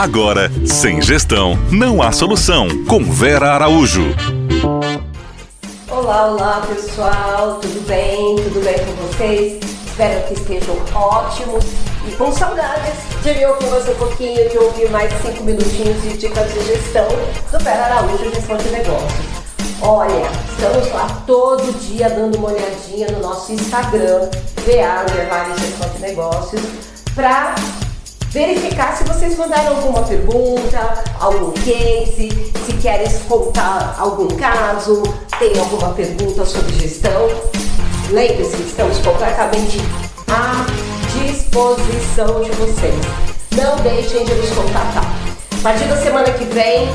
Agora, sem gestão, não há solução. Com Vera Araújo. Olá, olá pessoal, tudo bem? Tudo bem com vocês? Espero que estejam ótimos e com saudades de me ouvir mais um pouquinho, de ouvir mais cinco minutinhos de dicas de gestão do Vera Araújo Gestão de Negócios. Olha, estamos lá todo dia dando uma olhadinha no nosso Instagram, VA Gestão de Negócios, para verificar se vocês mandaram alguma pergunta, algum case, se querem contar algum caso, tem alguma pergunta sobre gestão. Lembre-se, estamos completamente à disposição de vocês. Não deixem de nos contatar. A partir da semana que vem,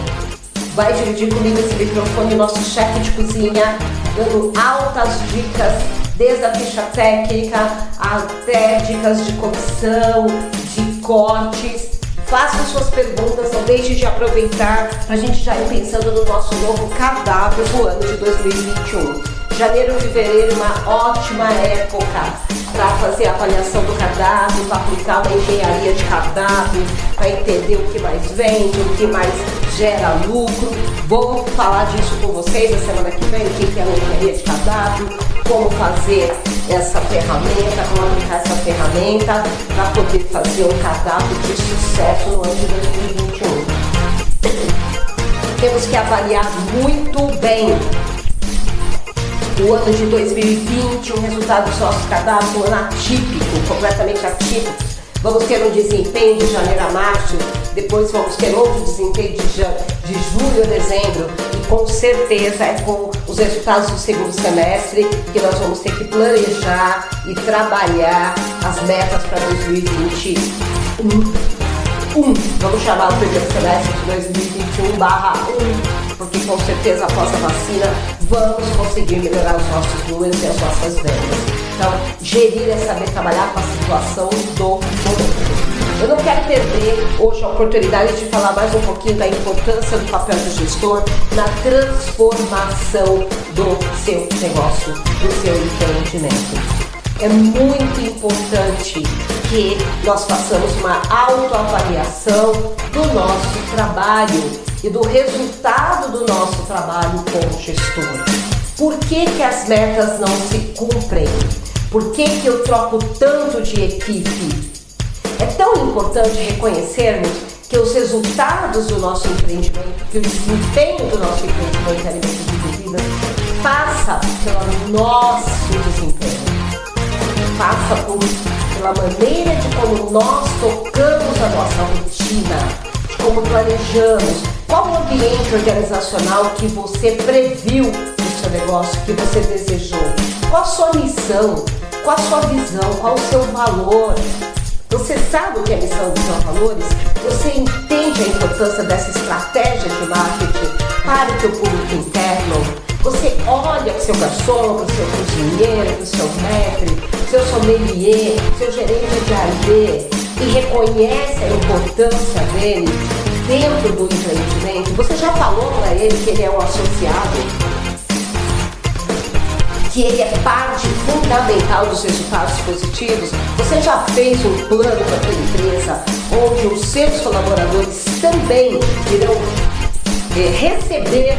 vai dividir comigo esse microfone nosso chefe de cozinha, dando altas dicas, desde a ficha técnica até dicas de comissão, de cortes. Faça suas perguntas, não deixe de aproveitar para a gente já ir pensando no nosso novo cardápio do ano de 2021. Janeiro e fevereiro, uma ótima época para fazer a avaliação do cardápio, para aplicar uma engenharia de cardápio, para entender o que mais vende, o que mais gera lucro. Vou falar disso com vocês na semana que vem, o que é a engenharia de cardápio, como fazer essa ferramenta, como aplicar essa ferramenta para poder fazer um cardápio de sucesso no ano de 2021. Temos que avaliar muito bem o ano de 2020, o resultado do nosso cardápio, um ano atípico, completamente atípico. Vamos ter um desempenho de janeiro a março, depois vamos ter outro desempenho de, de julho a dezembro e com certeza é com os resultados do segundo semestre que nós vamos ter que planejar e trabalhar as metas para 2021 um, vamos chamar o primeiro semestre de 2021 barra 1, porque com certeza após a vacina vamos conseguir melhorar os nossos números e as nossas vendas. Então, gerir é saber trabalhar com a situação do momento. Eu não quero perder hoje a oportunidade de falar mais um pouquinho da importância do papel do gestor na transformação do seu negócio, do seu empreendimento. É muito importante que nós façamos uma autoavaliação do nosso trabalho e do resultado do nosso trabalho como gestor. Por que, que as metas não se cumprem? Por que, que eu troco tanto de equipe? É tão importante reconhecermos que os resultados do nosso empreendimento, que o desempenho do nosso empreendimento de alimentos passa pelo nosso desempenho. Passa por pela maneira de como nós tocamos a nossa rotina, como planejamos, qual o ambiente organizacional que você previu no seu negócio, que você desejou, qual a sua missão, qual a sua visão, qual o seu valor. Você sabe o que é missão seus valores? Você entende a importância dessa estratégia de marketing para o seu público interno? Olha para o seu garçom, para o seu cozinheiro, para o seu maître, seu sommelier, seu gerente de AD e reconhece a importância dele dentro do empreendimento. Você já falou para ele que ele é um associado, que ele é parte fundamental dos resultados positivos. Você já fez um plano para a sua empresa onde os seus colaboradores também irão é, receber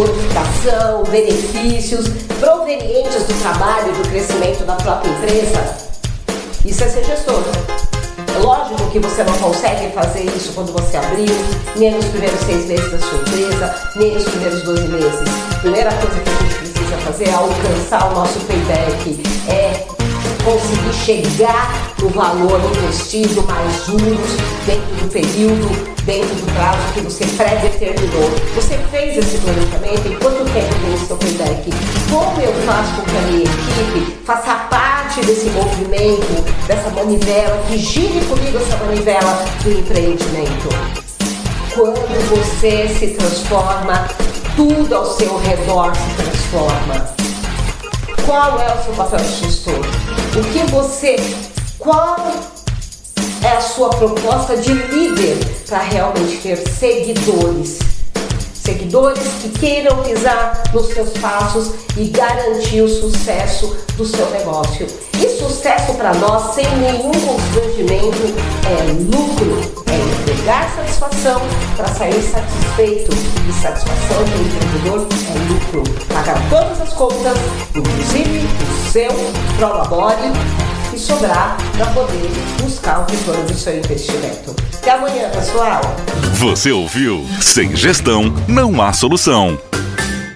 bonificação, benefícios provenientes do trabalho e do crescimento da própria empresa. Isso é ser gestor. É lógico que você não consegue fazer isso quando você abriu, nem nos primeiros seis meses da sua empresa, nem nos primeiros 12 meses. A primeira coisa que a gente precisa fazer é alcançar o nosso payback, é conseguir chegar no valor investido mais juros dentro do período, dentro do prazo que você pré-determinou. Você fez esse planejamento em quanto tempo tem o seu payback? Como eu faço com que a minha equipe faça parte desse movimento, dessa manivela, que gire comigo essa manivela do empreendimento? Quando você se transforma, tudo ao seu redor se transforma. Qual é o seu papel de gestor? O que você. Qual é a sua proposta de líder para realmente ter seguidores? Seguidores que queiram pisar nos seus passos e garantir o sucesso do seu negócio. E sucesso para nós, sem nenhum constrangimento, é lucro, é entregar satisfação para sair satisfeito. E satisfação do empreendedor é lucro. Pagar todas as contas, inclusive o seu prolabore e sobrar para poder buscar o retorno do seu investimento. Até amanhã, pessoal. Você ouviu? Sem gestão, não há solução.